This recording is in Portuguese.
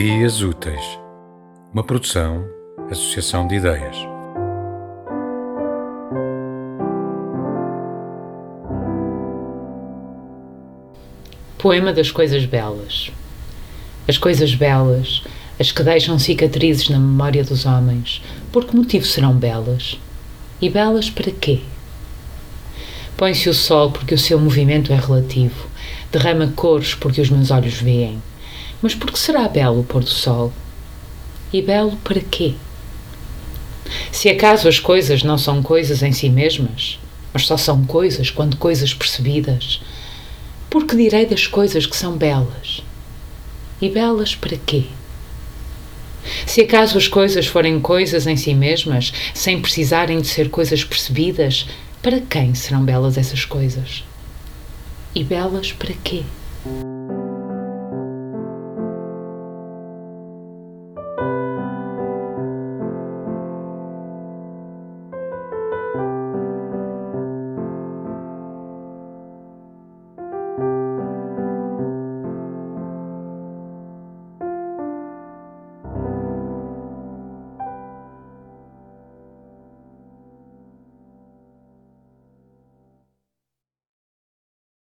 Ideias Úteis, uma produção, associação de ideias. Poema das Coisas Belas. As coisas belas, as que deixam cicatrizes na memória dos homens, por que motivo serão belas? E belas para quê? Põe-se o sol porque o seu movimento é relativo, derrama cores porque os meus olhos veem. Mas por que será belo o pôr do sol? E belo para quê? Se acaso as coisas não são coisas em si mesmas, mas só são coisas quando coisas percebidas, por que direi das coisas que são belas? E belas para quê? Se acaso as coisas forem coisas em si mesmas, sem precisarem de ser coisas percebidas, para quem serão belas essas coisas? E belas para quê?